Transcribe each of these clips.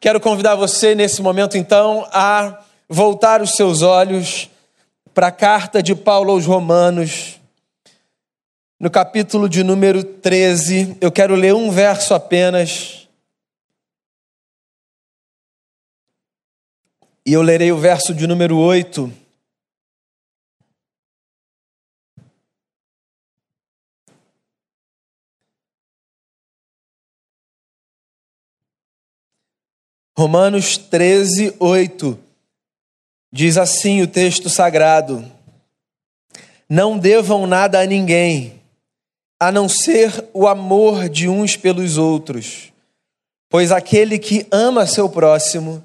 Quero convidar você nesse momento, então, a voltar os seus olhos para a carta de Paulo aos Romanos, no capítulo de número 13. Eu quero ler um verso apenas. E eu lerei o verso de número 8. Romanos 13, 8. Diz assim o texto sagrado: Não devam nada a ninguém, a não ser o amor de uns pelos outros, pois aquele que ama seu próximo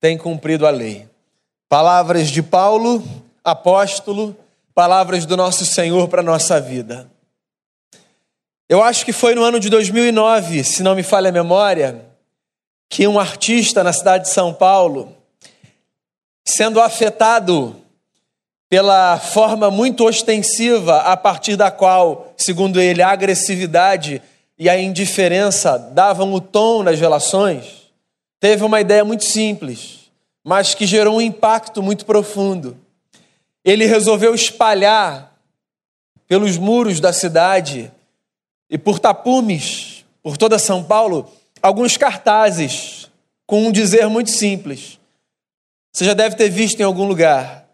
tem cumprido a lei. Palavras de Paulo, apóstolo, palavras do nosso Senhor para a nossa vida. Eu acho que foi no ano de 2009, se não me falha a memória, que um artista na cidade de São Paulo, sendo afetado pela forma muito ostensiva a partir da qual, segundo ele, a agressividade e a indiferença davam o tom nas relações, teve uma ideia muito simples, mas que gerou um impacto muito profundo. Ele resolveu espalhar pelos muros da cidade e por tapumes, por toda São Paulo, alguns cartazes com um dizer muito simples. Você já deve ter visto em algum lugar.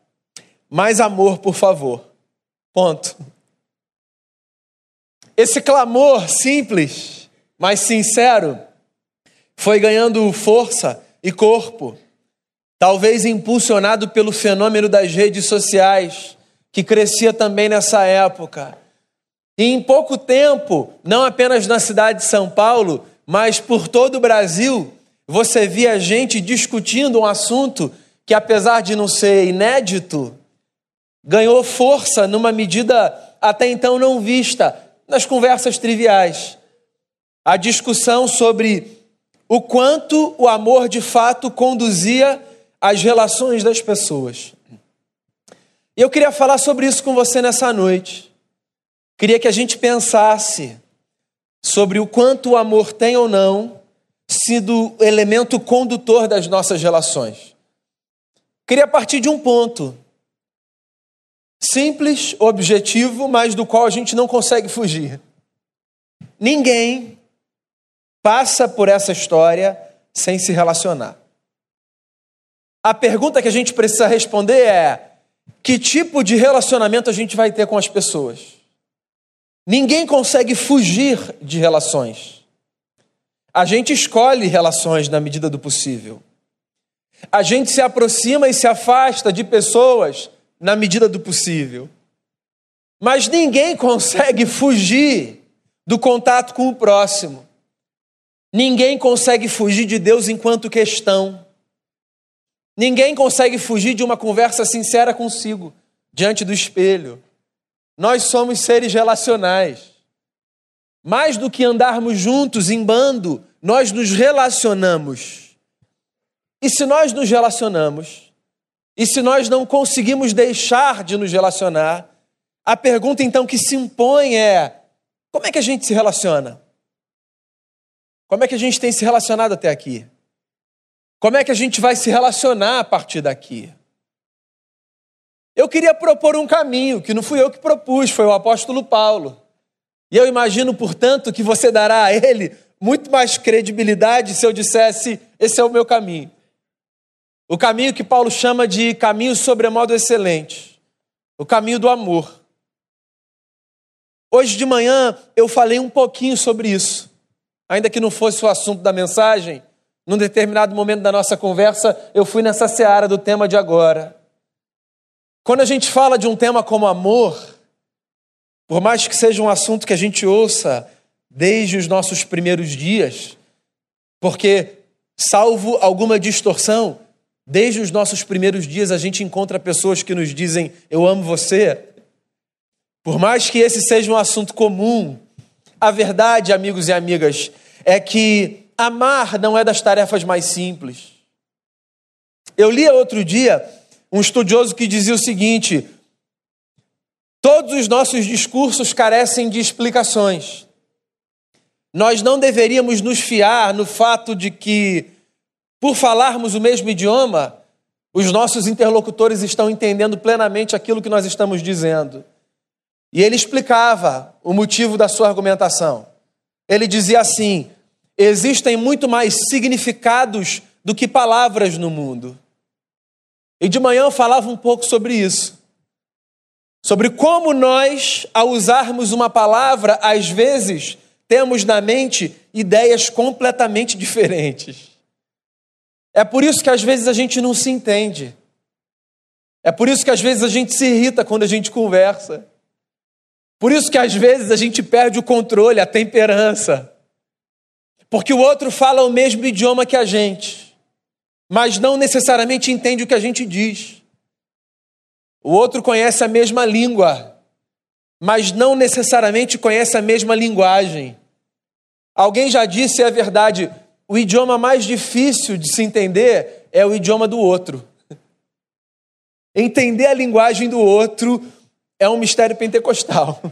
Mais amor, por favor. Ponto. Esse clamor simples, mas sincero, foi ganhando força e corpo, talvez impulsionado pelo fenômeno das redes sociais, que crescia também nessa época. E em pouco tempo, não apenas na cidade de São Paulo, mas por todo o Brasil, você via gente discutindo um assunto que, apesar de não ser inédito, ganhou força numa medida até então não vista nas conversas triviais. A discussão sobre o quanto o amor de fato conduzia as relações das pessoas. E eu queria falar sobre isso com você nessa noite. Queria que a gente pensasse sobre o quanto o amor tem ou não sido elemento condutor das nossas relações. Queria partir de um ponto simples, objetivo, mas do qual a gente não consegue fugir. Ninguém passa por essa história sem se relacionar. A pergunta que a gente precisa responder é: que tipo de relacionamento a gente vai ter com as pessoas? Ninguém consegue fugir de relações. A gente escolhe relações na medida do possível. A gente se aproxima e se afasta de pessoas na medida do possível. Mas ninguém consegue fugir do contato com o próximo. Ninguém consegue fugir de Deus enquanto questão. Ninguém consegue fugir de uma conversa sincera consigo, diante do espelho. Nós somos seres relacionais. Mais do que andarmos juntos em bando, nós nos relacionamos. E se nós nos relacionamos, e se nós não conseguimos deixar de nos relacionar, a pergunta então que se impõe é: como é que a gente se relaciona? Como é que a gente tem se relacionado até aqui? Como é que a gente vai se relacionar a partir daqui? Eu queria propor um caminho, que não fui eu que propus, foi o apóstolo Paulo. E eu imagino, portanto, que você dará a ele muito mais credibilidade se eu dissesse: esse é o meu caminho. O caminho que Paulo chama de caminho sobremodo excelente, o caminho do amor. Hoje de manhã eu falei um pouquinho sobre isso, ainda que não fosse o assunto da mensagem, num determinado momento da nossa conversa, eu fui nessa seara do tema de agora. Quando a gente fala de um tema como amor, por mais que seja um assunto que a gente ouça desde os nossos primeiros dias, porque, salvo alguma distorção, desde os nossos primeiros dias a gente encontra pessoas que nos dizem: Eu amo você. Por mais que esse seja um assunto comum, a verdade, amigos e amigas, é que amar não é das tarefas mais simples. Eu li outro dia um estudioso que dizia o seguinte: todos os nossos discursos carecem de explicações. Nós não deveríamos nos fiar no fato de que por falarmos o mesmo idioma, os nossos interlocutores estão entendendo plenamente aquilo que nós estamos dizendo. E ele explicava o motivo da sua argumentação. Ele dizia assim: existem muito mais significados do que palavras no mundo. E de manhã eu falava um pouco sobre isso. Sobre como nós, ao usarmos uma palavra, às vezes temos na mente ideias completamente diferentes. É por isso que às vezes a gente não se entende. É por isso que às vezes a gente se irrita quando a gente conversa. Por isso que às vezes a gente perde o controle, a temperança. Porque o outro fala o mesmo idioma que a gente, mas não necessariamente entende o que a gente diz. O outro conhece a mesma língua, mas não necessariamente conhece a mesma linguagem. Alguém já disse, é verdade, o idioma mais difícil de se entender é o idioma do outro. Entender a linguagem do outro é um mistério pentecostal,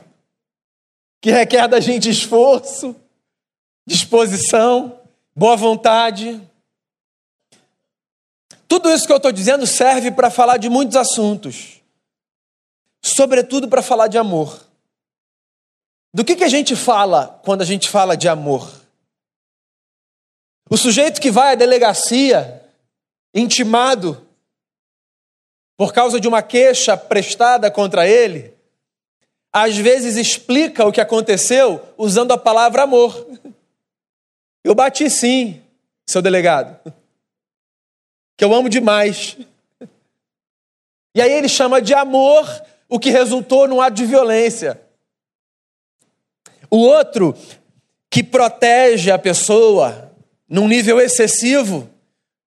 que requer da gente esforço, disposição, boa vontade. Tudo isso que eu estou dizendo serve para falar de muitos assuntos, sobretudo para falar de amor. Do que, que a gente fala quando a gente fala de amor? O sujeito que vai à delegacia, intimado, por causa de uma queixa prestada contra ele, às vezes explica o que aconteceu usando a palavra amor. Eu bati sim, seu delegado, que eu amo demais. E aí ele chama de amor o que resultou num ato de violência. O outro, que protege a pessoa, num nível excessivo,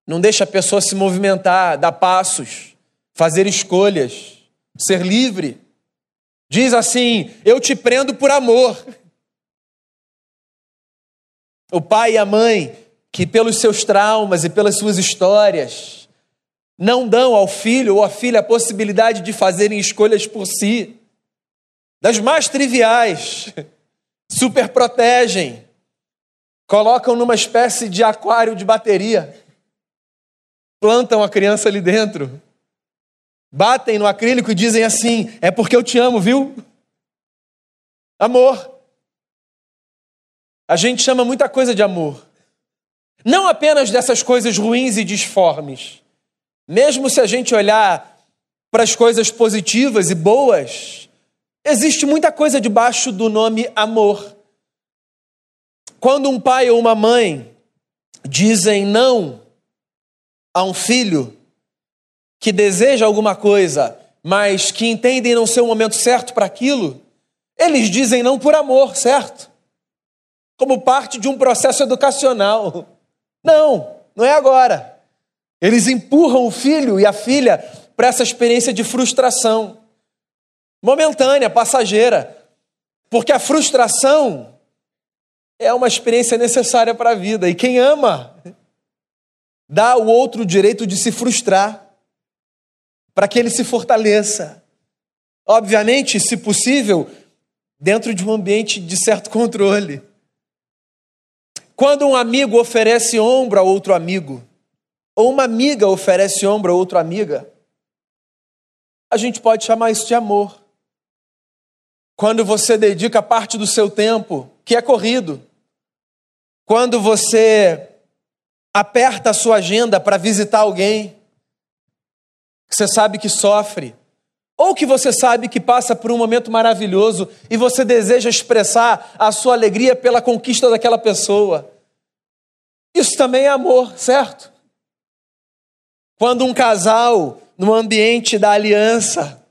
não deixa a pessoa se movimentar, dar passos, fazer escolhas, ser livre. Diz assim: Eu te prendo por amor. O pai e a mãe, que pelos seus traumas e pelas suas histórias, não dão ao filho ou à filha a possibilidade de fazerem escolhas por si, das mais triviais, super protegem, colocam numa espécie de aquário de bateria, plantam a criança ali dentro, batem no acrílico e dizem assim: é porque eu te amo, viu? Amor. A gente chama muita coisa de amor. Não apenas dessas coisas ruins e disformes. Mesmo se a gente olhar para as coisas positivas e boas, existe muita coisa debaixo do nome amor. Quando um pai ou uma mãe dizem não a um filho que deseja alguma coisa, mas que entendem não ser o momento certo para aquilo, eles dizem não por amor, certo? Como parte de um processo educacional. Não, não é agora. Eles empurram o filho e a filha para essa experiência de frustração momentânea, passageira. Porque a frustração é uma experiência necessária para a vida. E quem ama dá ao outro o direito de se frustrar, para que ele se fortaleça. Obviamente, se possível, dentro de um ambiente de certo controle. Quando um amigo oferece ombro a outro amigo, ou uma amiga oferece ombro a outra amiga, a gente pode chamar isso de amor. Quando você dedica parte do seu tempo, que é corrido, quando você aperta a sua agenda para visitar alguém que você sabe que sofre, ou que você sabe que passa por um momento maravilhoso e você deseja expressar a sua alegria pela conquista daquela pessoa. Isso também é amor, certo? Quando um casal, no ambiente da aliança,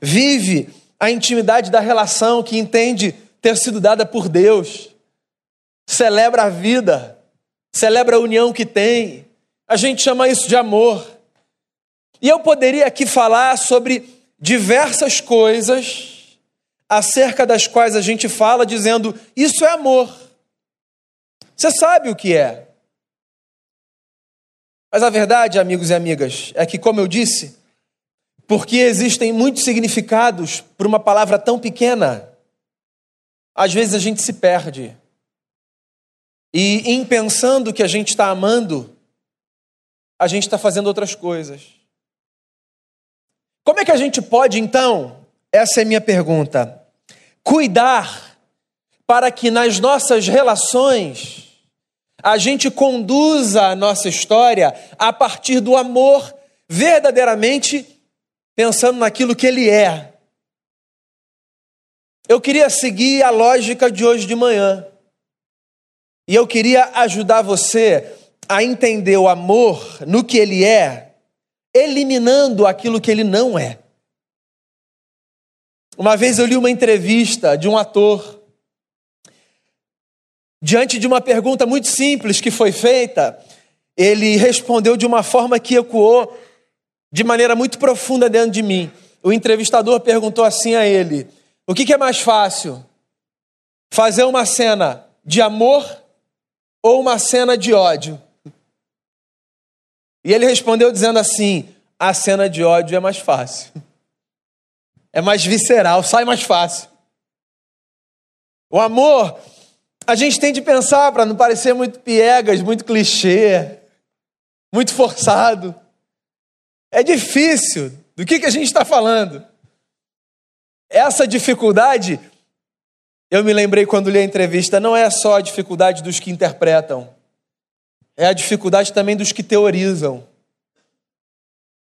vive a intimidade da relação que entende ter sido dada por Deus, celebra a vida, celebra a união que tem. A gente chama isso de amor. E eu poderia aqui falar sobre diversas coisas acerca das quais a gente fala dizendo isso é amor. Você sabe o que é. Mas a verdade, amigos e amigas, é que, como eu disse, porque existem muitos significados por uma palavra tão pequena, às vezes a gente se perde. E em pensando que a gente está amando, a gente está fazendo outras coisas. Como é que a gente pode, então, essa é minha pergunta, cuidar para que nas nossas relações a gente conduza a nossa história a partir do amor, verdadeiramente pensando naquilo que ele é. Eu queria seguir a lógica de hoje de manhã. E eu queria ajudar você a entender o amor no que ele é, eliminando aquilo que ele não é. Uma vez eu li uma entrevista de um ator, diante de uma pergunta muito simples que foi feita, ele respondeu de uma forma que ecoou de maneira muito profunda dentro de mim. O entrevistador perguntou assim a ele: O que, é mais fácil? Fazer uma cena de amor ou uma cena de ódio? E ele respondeu dizendo assim: A cena de ódio é mais fácil. É mais visceral, sai mais fácil. O amor, a gente tem de pensar para não parecer muito piegas, muito clichê, muito forçado. É difícil. Do que, que a gente está falando? Essa dificuldade, eu me lembrei quando li a entrevista, não é só a dificuldade dos que interpretam, é a dificuldade também dos que teorizam.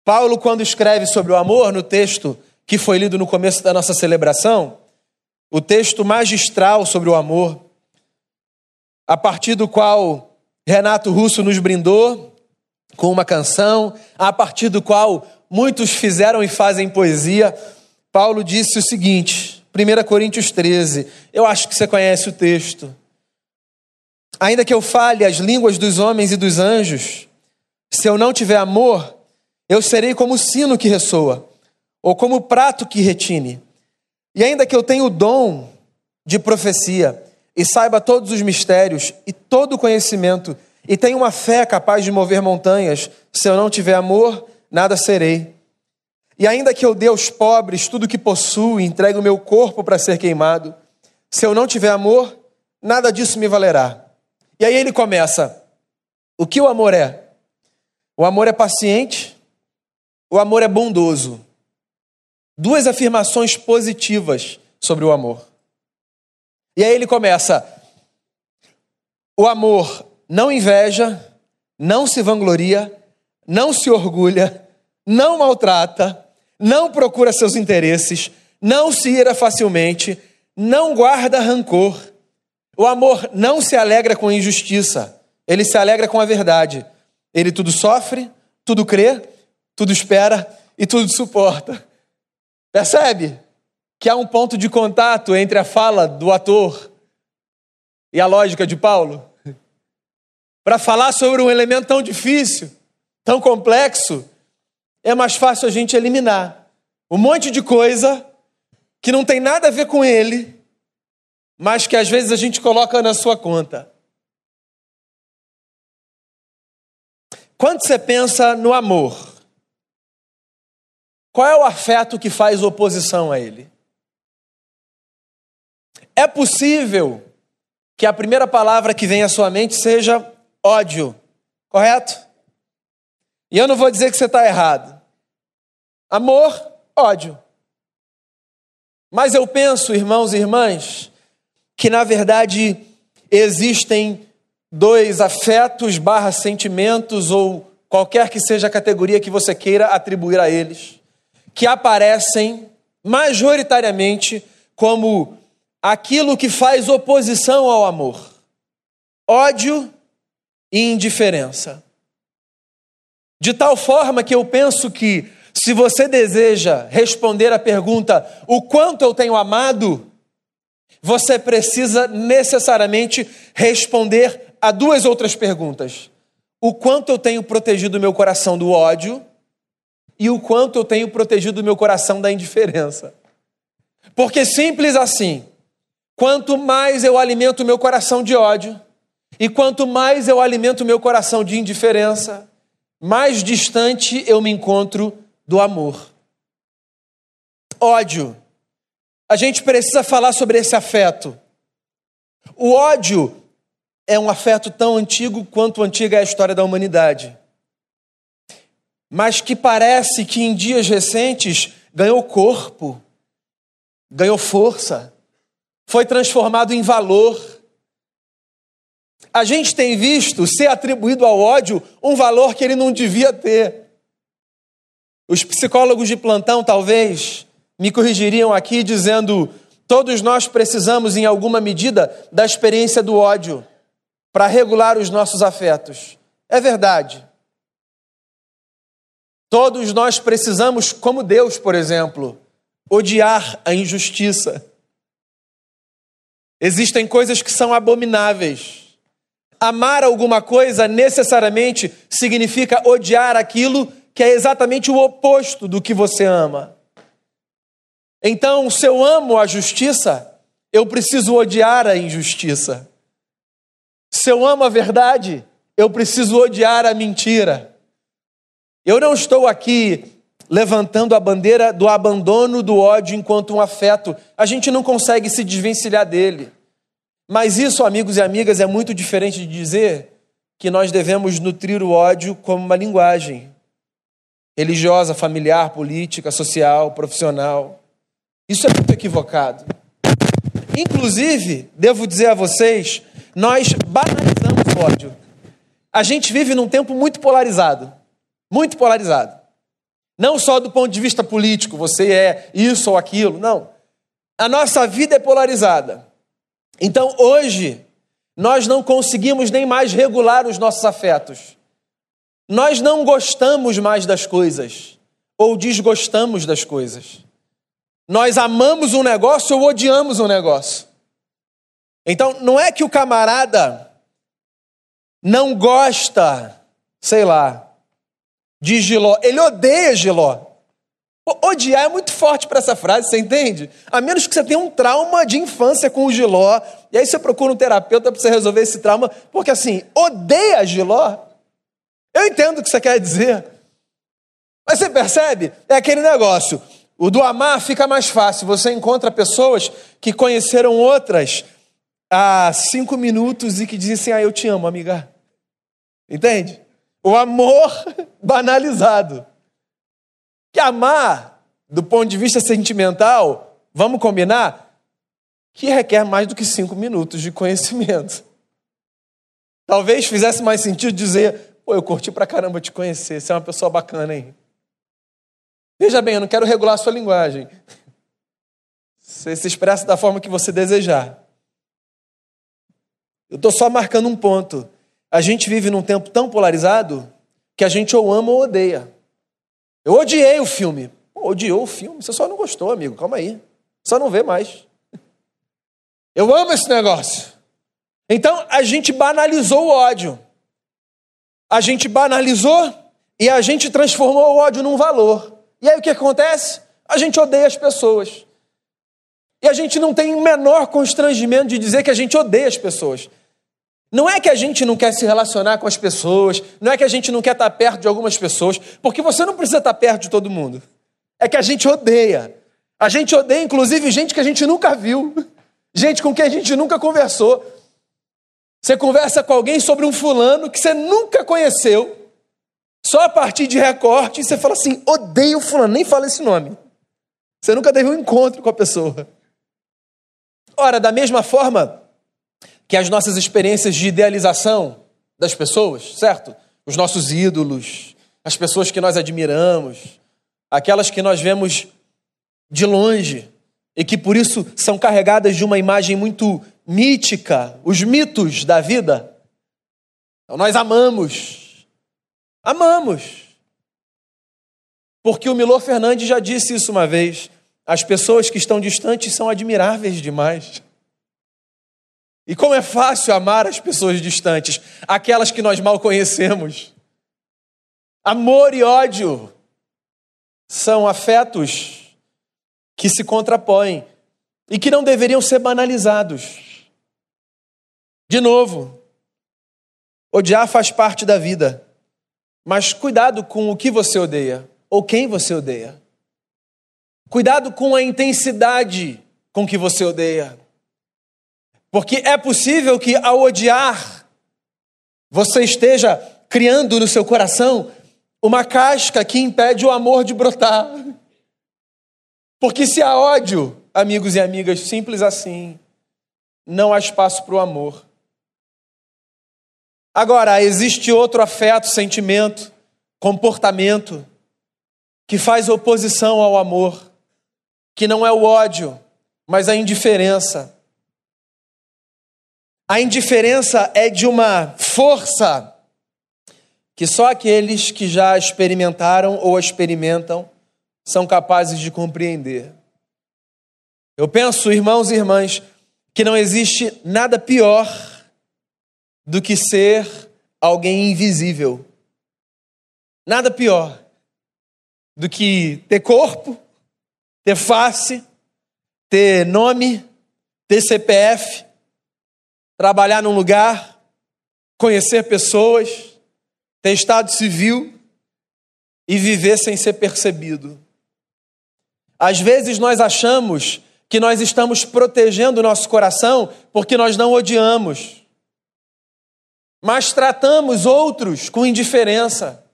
Paulo, quando escreve sobre o amor, no texto que foi lido no começo da nossa celebração, o texto magistral sobre o amor, a partir do qual Renato Russo nos brindou, com uma canção, a partir do qual muitos fizeram e fazem poesia. Paulo disse o seguinte, 1 Coríntios 13, eu acho que você conhece o texto. Ainda que eu fale as línguas dos homens e dos anjos, se eu não tiver amor, eu serei como o sino que ressoa, ou como o prato que retine. E ainda que eu tenha o dom de profecia, e saiba todos os mistérios e todo o conhecimento, e tenho uma fé capaz de mover montanhas. Se eu não tiver amor, nada serei. E ainda que eu dê aos pobres tudo o que possuo e entregue o meu corpo para ser queimado, se eu não tiver amor, nada disso me valerá. E aí ele começa: o que o amor é? O amor é paciente, o amor é bondoso. Duas afirmações positivas sobre o amor. E aí ele começa: o amor não inveja, não se vangloria, não se orgulha, não maltrata, não procura seus interesses, não se ira facilmente, não guarda rancor. O amor não se alegra com injustiça, ele se alegra com a verdade. Ele tudo sofre, tudo crê, tudo espera e tudo suporta. Percebe que há um ponto de contato entre a fala do ator e a lógica de Paulo? Para falar sobre um elemento tão difícil, tão complexo, é mais fácil a gente eliminar um monte de coisa que não tem nada a ver com ele, mas que às vezes a gente coloca na sua conta. Quando você pensa no amor, qual é o afeto que faz oposição a ele? É possível que a primeira palavra que vem à sua mente seja ódio, correto? E eu não vou dizer que você está errado. Amor, ódio. Mas eu penso, irmãos e irmãs, que na verdade existem dois afetos barra sentimentos ou qualquer que seja a categoria que você queira atribuir a eles, que aparecem majoritariamente como aquilo que faz oposição ao amor. Ódio e indiferença. De tal forma que eu penso que, se você deseja responder à pergunta: o quanto eu tenho amado, você precisa necessariamente responder a duas outras perguntas: o quanto eu tenho protegido meu coração do ódio e o quanto eu tenho protegido meu coração da indiferença. Porque simples assim, quanto mais eu alimento meu coração de ódio, e quanto mais eu alimento meu coração de indiferença, mais distante eu me encontro do amor. Ódio. A gente precisa falar sobre esse afeto. O ódio é um afeto tão antigo quanto antiga é a história da humanidade. mas que parece que em dias recentes ganhou corpo, ganhou força, foi transformado em valor. A gente tem visto ser atribuído ao ódio um valor que ele não devia ter. Os psicólogos de plantão, talvez, me corrigiriam aqui dizendo: todos nós precisamos, em alguma medida, da experiência do ódio para regular os nossos afetos. É verdade. Todos nós precisamos, como Deus, por exemplo, odiar a injustiça. Existem coisas que são abomináveis. Amar alguma coisa necessariamente significa odiar aquilo que é exatamente o oposto do que você ama. Então, se eu amo a justiça, eu preciso odiar a injustiça. Se eu amo a verdade, eu preciso odiar a mentira. Eu não estou aqui levantando a bandeira do abandono do ódio enquanto um afeto. A gente não consegue se desvencilhar dele. Mas isso, amigos e amigas, é muito diferente de dizer que nós devemos nutrir o ódio como uma linguagem religiosa, familiar, política, social, profissional. Isso é muito equivocado. Inclusive, devo dizer a vocês, nós banalizamos o ódio. A gente vive num tempo muito polarizado muito polarizado. Não só do ponto de vista político, você é isso ou aquilo, não. A nossa vida é polarizada. Então, hoje, nós não conseguimos nem mais regular os nossos afetos. Nós não gostamos mais das coisas ou desgostamos das coisas. Nós amamos um negócio ou odiamos um negócio. Então, não é que o camarada não gosta, sei lá, de Giló. Ele odeia Giló. Odiar é muito forte para essa frase, você entende? A menos que você tenha um trauma de infância com o Giló, e aí você procura um terapeuta para você resolver esse trauma, porque assim, odeia Giló. Eu entendo o que você quer dizer. Mas você percebe? É aquele negócio. O do amar fica mais fácil. Você encontra pessoas que conheceram outras há cinco minutos e que dizem Ah, eu te amo, amiga. Entende? O amor banalizado. Que amar, do ponto de vista sentimental, vamos combinar, que requer mais do que cinco minutos de conhecimento. Talvez fizesse mais sentido dizer: pô, eu curti pra caramba te conhecer, você é uma pessoa bacana, hein? Veja bem, eu não quero regular a sua linguagem. Você se expressa da forma que você desejar. Eu estou só marcando um ponto. A gente vive num tempo tão polarizado que a gente ou ama ou odeia. Eu odiei o filme. Pô, odiou o filme? Você só não gostou, amigo. Calma aí. Só não vê mais. Eu amo esse negócio. Então a gente banalizou o ódio. A gente banalizou e a gente transformou o ódio num valor. E aí o que acontece? A gente odeia as pessoas. E a gente não tem o menor constrangimento de dizer que a gente odeia as pessoas. Não é que a gente não quer se relacionar com as pessoas, não é que a gente não quer estar perto de algumas pessoas, porque você não precisa estar perto de todo mundo. É que a gente odeia. A gente odeia, inclusive, gente que a gente nunca viu, gente com quem a gente nunca conversou. Você conversa com alguém sobre um fulano que você nunca conheceu, só a partir de recorte, você fala assim: odeio fulano, nem fala esse nome. Você nunca teve um encontro com a pessoa. Ora, da mesma forma, que as nossas experiências de idealização das pessoas, certo? Os nossos ídolos, as pessoas que nós admiramos, aquelas que nós vemos de longe e que por isso são carregadas de uma imagem muito mítica, os mitos da vida. Então, nós amamos, amamos. Porque o Milor Fernandes já disse isso uma vez: as pessoas que estão distantes são admiráveis demais. E como é fácil amar as pessoas distantes, aquelas que nós mal conhecemos. Amor e ódio são afetos que se contrapõem e que não deveriam ser banalizados. De novo, odiar faz parte da vida, mas cuidado com o que você odeia ou quem você odeia. Cuidado com a intensidade com que você odeia. Porque é possível que ao odiar, você esteja criando no seu coração uma casca que impede o amor de brotar. Porque se há ódio, amigos e amigas, simples assim, não há espaço para o amor. Agora, existe outro afeto, sentimento, comportamento que faz oposição ao amor, que não é o ódio, mas a indiferença. A indiferença é de uma força que só aqueles que já experimentaram ou experimentam são capazes de compreender. Eu penso, irmãos e irmãs, que não existe nada pior do que ser alguém invisível. Nada pior do que ter corpo, ter face, ter nome, ter CPF, trabalhar num lugar, conhecer pessoas, ter estado civil e viver sem ser percebido. Às vezes nós achamos que nós estamos protegendo o nosso coração porque nós não odiamos, mas tratamos outros com indiferença.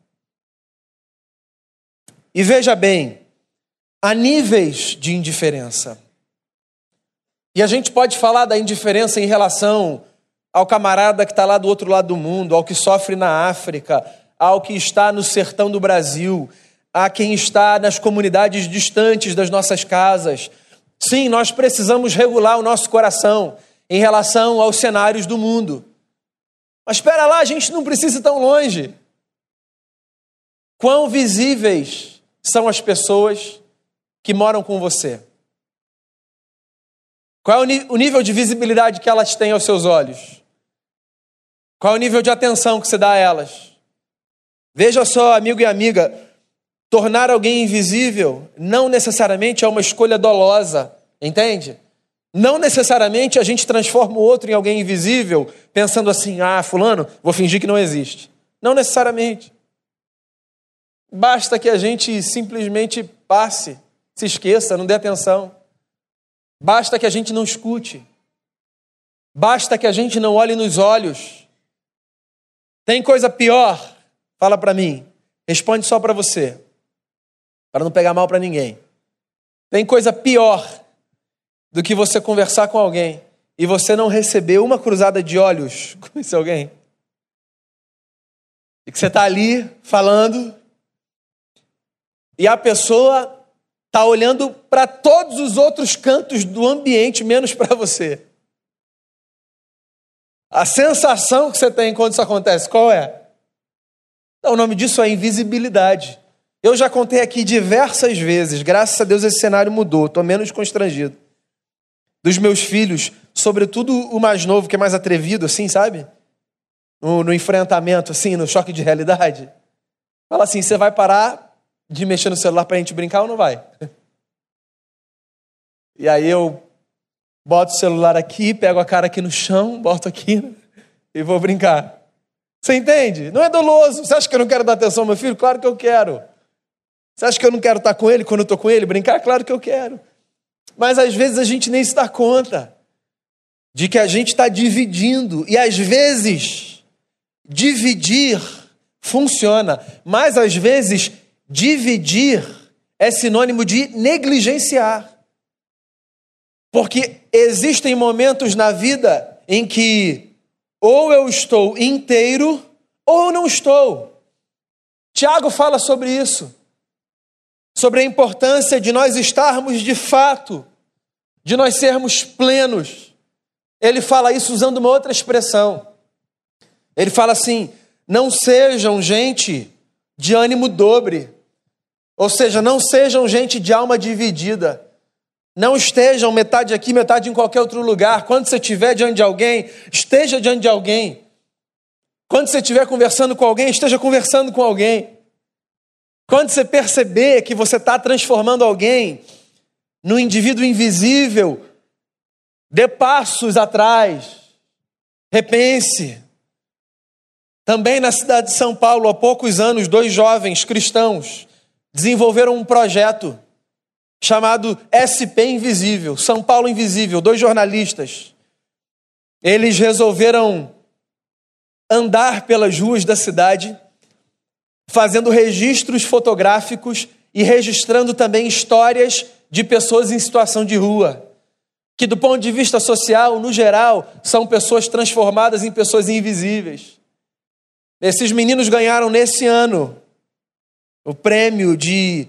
E veja bem, há níveis de indiferença. E a gente pode falar da indiferença em relação ao camarada que está lá do outro lado do mundo, ao que sofre na África, ao que está no sertão do Brasil, a quem está nas comunidades distantes das nossas casas. Sim, nós precisamos regular o nosso coração em relação aos cenários do mundo. Mas espera lá, a gente não precisa ir tão longe. Quão visíveis são as pessoas que moram com você? Qual é o nível de visibilidade que elas têm aos seus olhos? Qual é o nível de atenção que você dá a elas? Veja só, amigo e amiga, tornar alguém invisível não necessariamente é uma escolha dolosa, entende? Não necessariamente a gente transforma o outro em alguém invisível, pensando assim: ah, Fulano, vou fingir que não existe. Não necessariamente. Basta que a gente simplesmente passe, se esqueça, não dê atenção. Basta que a gente não escute. Basta que a gente não olhe nos olhos. Tem coisa pior? Fala para mim. Responde só para você, para não pegar mal para ninguém. Tem coisa pior do que você conversar com alguém e você não receber uma cruzada de olhos com esse alguém? E que você está ali falando e a pessoa está olhando para todos os outros cantos do ambiente, menos para você. A sensação que você tem quando isso acontece, qual é? O nome disso é invisibilidade. Eu já contei aqui diversas vezes, graças a Deus esse cenário mudou, estou menos constrangido. Dos meus filhos, sobretudo o mais novo, que é mais atrevido, assim, sabe? No, no enfrentamento, assim, no choque de realidade. Fala assim: você vai parar de mexer no celular para a gente brincar ou não vai? E aí eu boto o celular aqui, pego a cara aqui no chão, boto aqui e vou brincar. Você entende? Não é doloso. Você acha que eu não quero dar atenção ao meu filho? Claro que eu quero. Você acha que eu não quero estar com ele quando eu estou com ele? Brincar? Claro que eu quero. Mas às vezes a gente nem se dá conta de que a gente está dividindo. E às vezes, dividir funciona, mas às vezes Dividir é sinônimo de negligenciar. Porque existem momentos na vida em que ou eu estou inteiro ou não estou. Tiago fala sobre isso, sobre a importância de nós estarmos de fato, de nós sermos plenos. Ele fala isso usando uma outra expressão. Ele fala assim: não sejam gente de ânimo dobre, ou seja, não sejam gente de alma dividida. Não estejam metade aqui, metade em qualquer outro lugar. Quando você estiver diante de alguém, esteja diante de alguém. Quando você estiver conversando com alguém, esteja conversando com alguém. Quando você perceber que você está transformando alguém no indivíduo invisível, dê passos atrás, repense. Também na cidade de São Paulo, há poucos anos, dois jovens cristãos desenvolveram um projeto chamado SP Invisível, São Paulo Invisível, dois jornalistas. Eles resolveram andar pelas ruas da cidade fazendo registros fotográficos e registrando também histórias de pessoas em situação de rua, que do ponto de vista social, no geral, são pessoas transformadas em pessoas invisíveis. Esses meninos ganharam nesse ano o prêmio de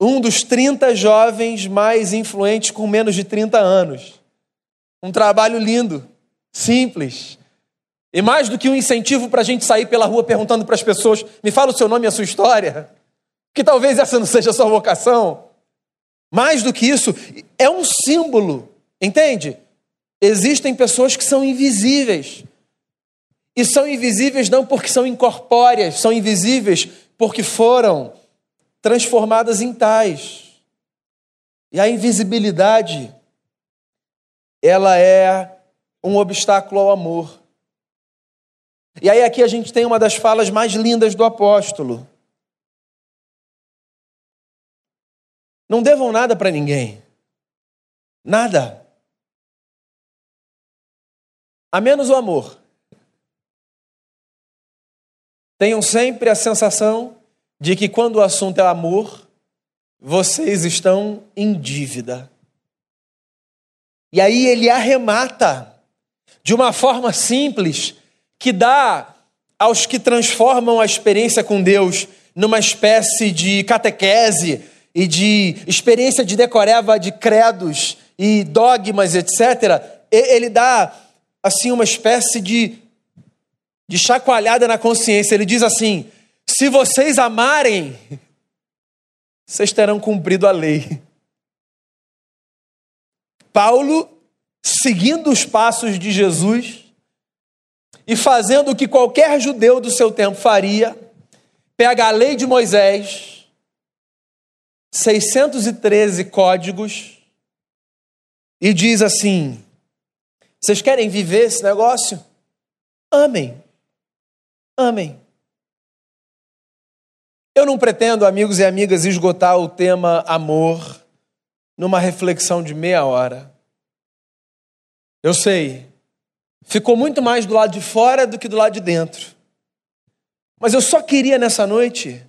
um dos 30 jovens mais influentes com menos de 30 anos. Um trabalho lindo, simples. E mais do que um incentivo para a gente sair pela rua perguntando para as pessoas: me fala o seu nome e a sua história, que talvez essa não seja a sua vocação. Mais do que isso, é um símbolo, entende? Existem pessoas que são invisíveis. E são invisíveis não porque são incorpóreas, são invisíveis porque foram transformadas em tais. E a invisibilidade, ela é um obstáculo ao amor. E aí aqui a gente tem uma das falas mais lindas do apóstolo. Não devam nada para ninguém. Nada. A menos o amor. Tenham sempre a sensação de que quando o assunto é amor, vocês estão em dívida. E aí ele arremata de uma forma simples que dá aos que transformam a experiência com Deus numa espécie de catequese e de experiência de decoreba de credos e dogmas, etc. Ele dá assim uma espécie de de chacoalhada na consciência. Ele diz assim: se vocês amarem, vocês terão cumprido a lei. Paulo, seguindo os passos de Jesus e fazendo o que qualquer judeu do seu tempo faria, pega a lei de Moisés, 613 códigos, e diz assim: vocês querem viver esse negócio? Amem. Amem. Eu não pretendo, amigos e amigas, esgotar o tema amor numa reflexão de meia hora. Eu sei, ficou muito mais do lado de fora do que do lado de dentro. Mas eu só queria nessa noite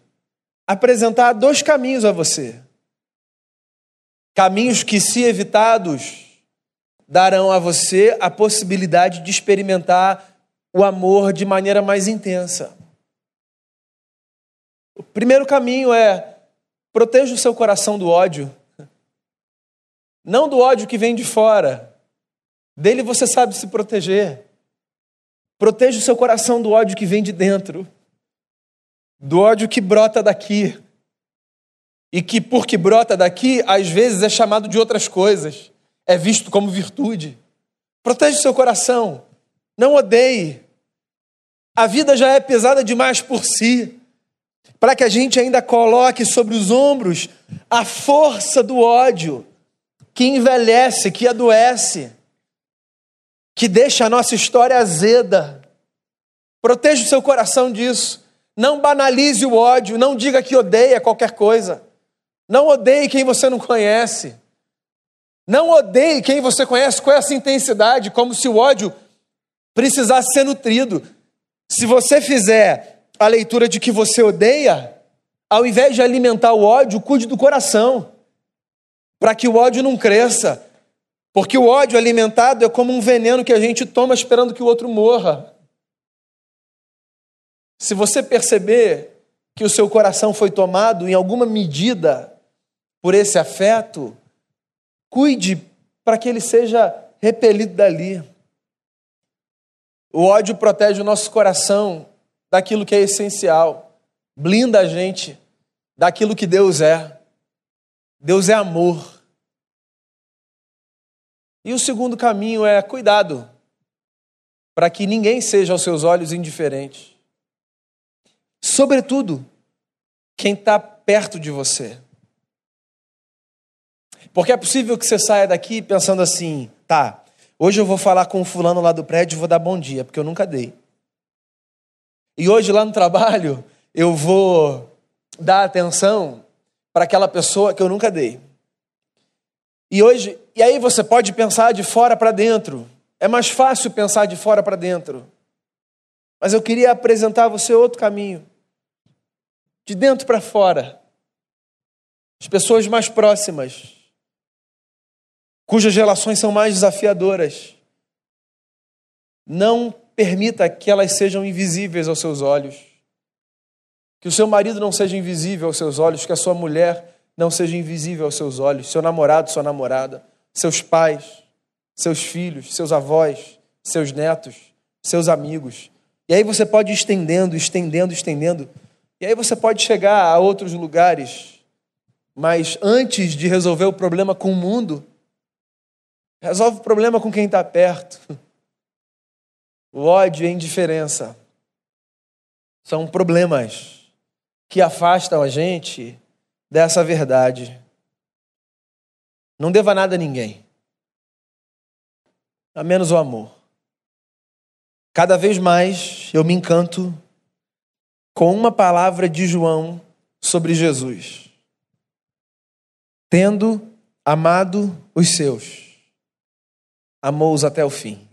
apresentar dois caminhos a você. Caminhos que, se evitados, darão a você a possibilidade de experimentar o amor de maneira mais intensa. O primeiro caminho é proteja o seu coração do ódio. Não do ódio que vem de fora. Dele você sabe se proteger. Proteja o seu coração do ódio que vem de dentro. Do ódio que brota daqui. E que, porque brota daqui, às vezes é chamado de outras coisas. É visto como virtude. Proteja o seu coração. Não odeie. A vida já é pesada demais por si, para que a gente ainda coloque sobre os ombros a força do ódio que envelhece, que adoece, que deixa a nossa história azeda. Proteja o seu coração disso. Não banalize o ódio, não diga que odeia qualquer coisa. Não odeie quem você não conhece. Não odeie quem você conhece com essa intensidade, como se o ódio precisasse ser nutrido. Se você fizer a leitura de que você odeia, ao invés de alimentar o ódio, cuide do coração, para que o ódio não cresça. Porque o ódio alimentado é como um veneno que a gente toma esperando que o outro morra. Se você perceber que o seu coração foi tomado em alguma medida por esse afeto, cuide para que ele seja repelido dali. O ódio protege o nosso coração daquilo que é essencial, blinda a gente daquilo que Deus é. Deus é amor. E o segundo caminho é cuidado, para que ninguém seja aos seus olhos indiferente. Sobretudo, quem está perto de você. Porque é possível que você saia daqui pensando assim, tá, Hoje eu vou falar com o fulano lá do prédio e vou dar bom dia, porque eu nunca dei. E hoje lá no trabalho eu vou dar atenção para aquela pessoa que eu nunca dei. E hoje, e aí você pode pensar de fora para dentro. É mais fácil pensar de fora para dentro. Mas eu queria apresentar a você outro caminho. de dentro para fora. As pessoas mais próximas, cujas relações são mais desafiadoras. Não permita que elas sejam invisíveis aos seus olhos. Que o seu marido não seja invisível aos seus olhos, que a sua mulher não seja invisível aos seus olhos, seu namorado, sua namorada, seus pais, seus filhos, seus avós, seus netos, seus amigos. E aí você pode ir estendendo, estendendo, estendendo. E aí você pode chegar a outros lugares. Mas antes de resolver o problema com o mundo, resolve o problema com quem está perto. O ódio e a indiferença são problemas que afastam a gente dessa verdade. Não deva nada a ninguém, a menos o amor. Cada vez mais eu me encanto com uma palavra de João sobre Jesus. Tendo amado os seus, amou-os até o fim.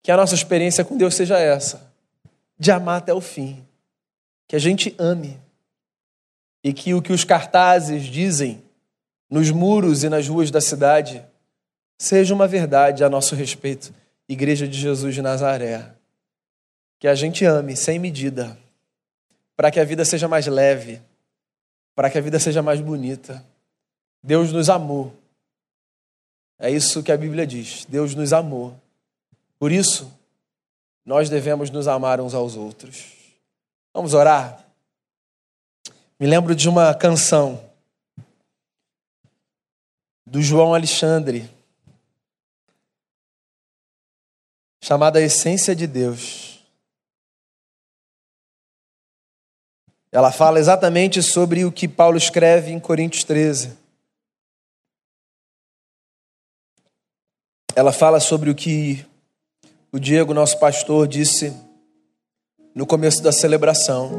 Que a nossa experiência com Deus seja essa, de amar até o fim. Que a gente ame. E que o que os cartazes dizem nos muros e nas ruas da cidade seja uma verdade a nosso respeito, Igreja de Jesus de Nazaré. Que a gente ame sem medida, para que a vida seja mais leve, para que a vida seja mais bonita. Deus nos amou. É isso que a Bíblia diz. Deus nos amou. Por isso, nós devemos nos amar uns aos outros. Vamos orar? Me lembro de uma canção do João Alexandre chamada Essência de Deus. Ela fala exatamente sobre o que Paulo escreve em Coríntios 13. Ela fala sobre o que o Diego, nosso pastor, disse no começo da celebração.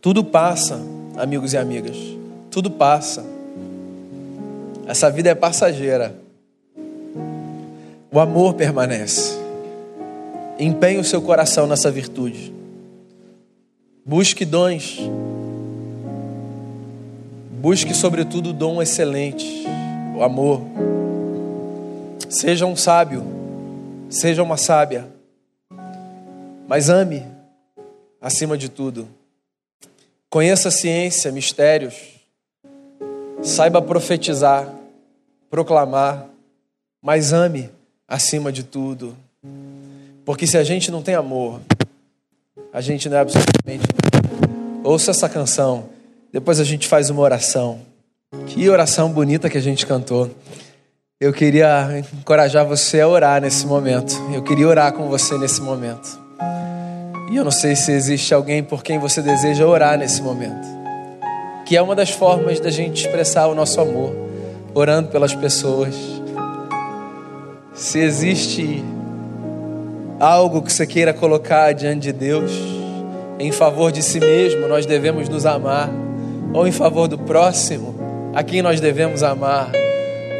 Tudo passa, amigos e amigas. Tudo passa. Essa vida é passageira. O amor permanece. Empenhe o seu coração nessa virtude. Busque dons. Busque, sobretudo, o dom excelente, o amor. Seja um sábio, seja uma sábia, mas ame acima de tudo. Conheça a ciência, mistérios, saiba profetizar, proclamar, mas ame acima de tudo. Porque se a gente não tem amor, a gente não é absolutamente. Ouça essa canção, depois a gente faz uma oração. Que oração bonita que a gente cantou. Eu queria encorajar você a orar nesse momento. Eu queria orar com você nesse momento. E eu não sei se existe alguém por quem você deseja orar nesse momento. Que é uma das formas da gente expressar o nosso amor, orando pelas pessoas se existe algo que você queira colocar diante de Deus, em favor de si mesmo, nós devemos nos amar, ou em favor do próximo, a quem nós devemos amar.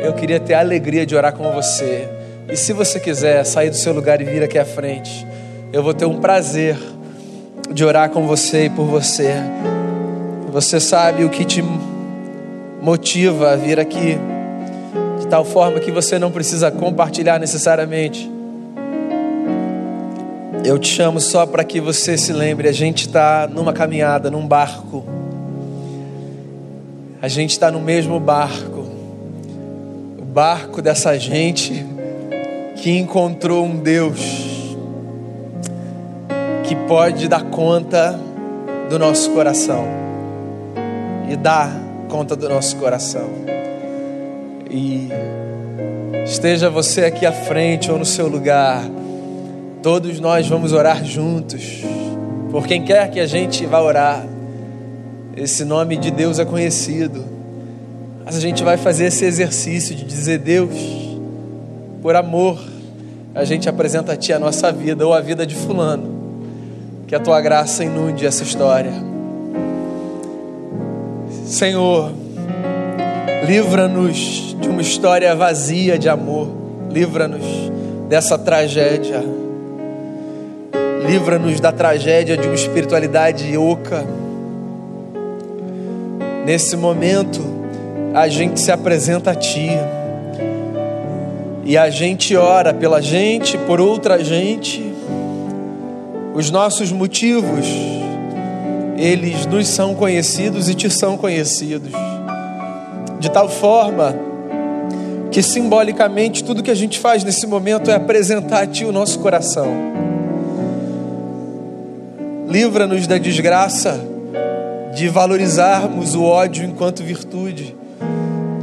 Eu queria ter a alegria de orar com você. E se você quiser sair do seu lugar e vir aqui à frente, eu vou ter um prazer de orar com você e por você. Você sabe o que te motiva a vir aqui tal forma que você não precisa compartilhar necessariamente. Eu te chamo só para que você se lembre: a gente está numa caminhada, num barco. A gente está no mesmo barco. O barco dessa gente que encontrou um Deus que pode dar conta do nosso coração e dar conta do nosso coração. E esteja você aqui à frente ou no seu lugar, todos nós vamos orar juntos. Por quem quer que a gente vá orar, esse nome de Deus é conhecido. Mas a gente vai fazer esse exercício de dizer: Deus, por amor, a gente apresenta a Ti a nossa vida ou a vida de Fulano. Que a Tua graça inunde essa história. Senhor, livra-nos de uma história vazia de amor. Livra-nos dessa tragédia. Livra-nos da tragédia de uma espiritualidade oca. Nesse momento, a gente se apresenta a Ti. E a gente ora pela gente, por outra gente. Os nossos motivos, eles nos são conhecidos e te são conhecidos. De tal forma que simbolicamente tudo que a gente faz nesse momento é apresentar a Ti o nosso coração Livra-nos da desgraça de valorizarmos o ódio enquanto virtude,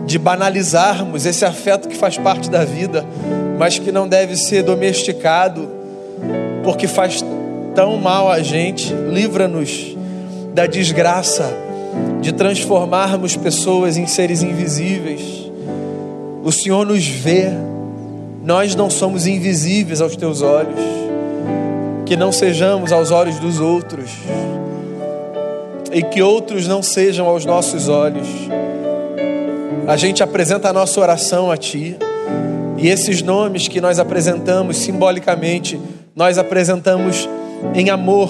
de banalizarmos esse afeto que faz parte da vida, mas que não deve ser domesticado, porque faz tão mal a gente. Livra-nos da desgraça de transformarmos pessoas em seres invisíveis. O Senhor nos vê, nós não somos invisíveis aos teus olhos que não sejamos aos olhos dos outros e que outros não sejam aos nossos olhos. A gente apresenta a nossa oração a Ti e esses nomes que nós apresentamos simbolicamente, nós apresentamos em amor,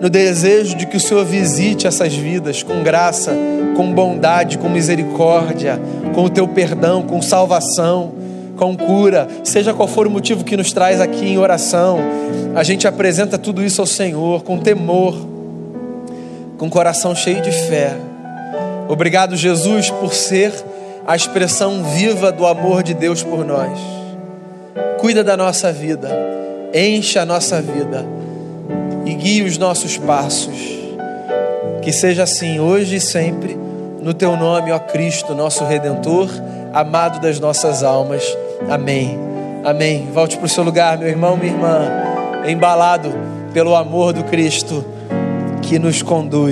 no desejo de que o Senhor visite essas vidas com graça, com bondade, com misericórdia, com o Teu perdão, com salvação com cura, seja qual for o motivo que nos traz aqui em oração, a gente apresenta tudo isso ao Senhor com temor, com coração cheio de fé. Obrigado, Jesus, por ser a expressão viva do amor de Deus por nós. Cuida da nossa vida, enche a nossa vida e guie os nossos passos. Que seja assim hoje e sempre, no teu nome, ó Cristo, nosso redentor, amado das nossas almas. Amém. Amém. Volte para o seu lugar, meu irmão, minha irmã, embalado pelo amor do Cristo que nos conduz.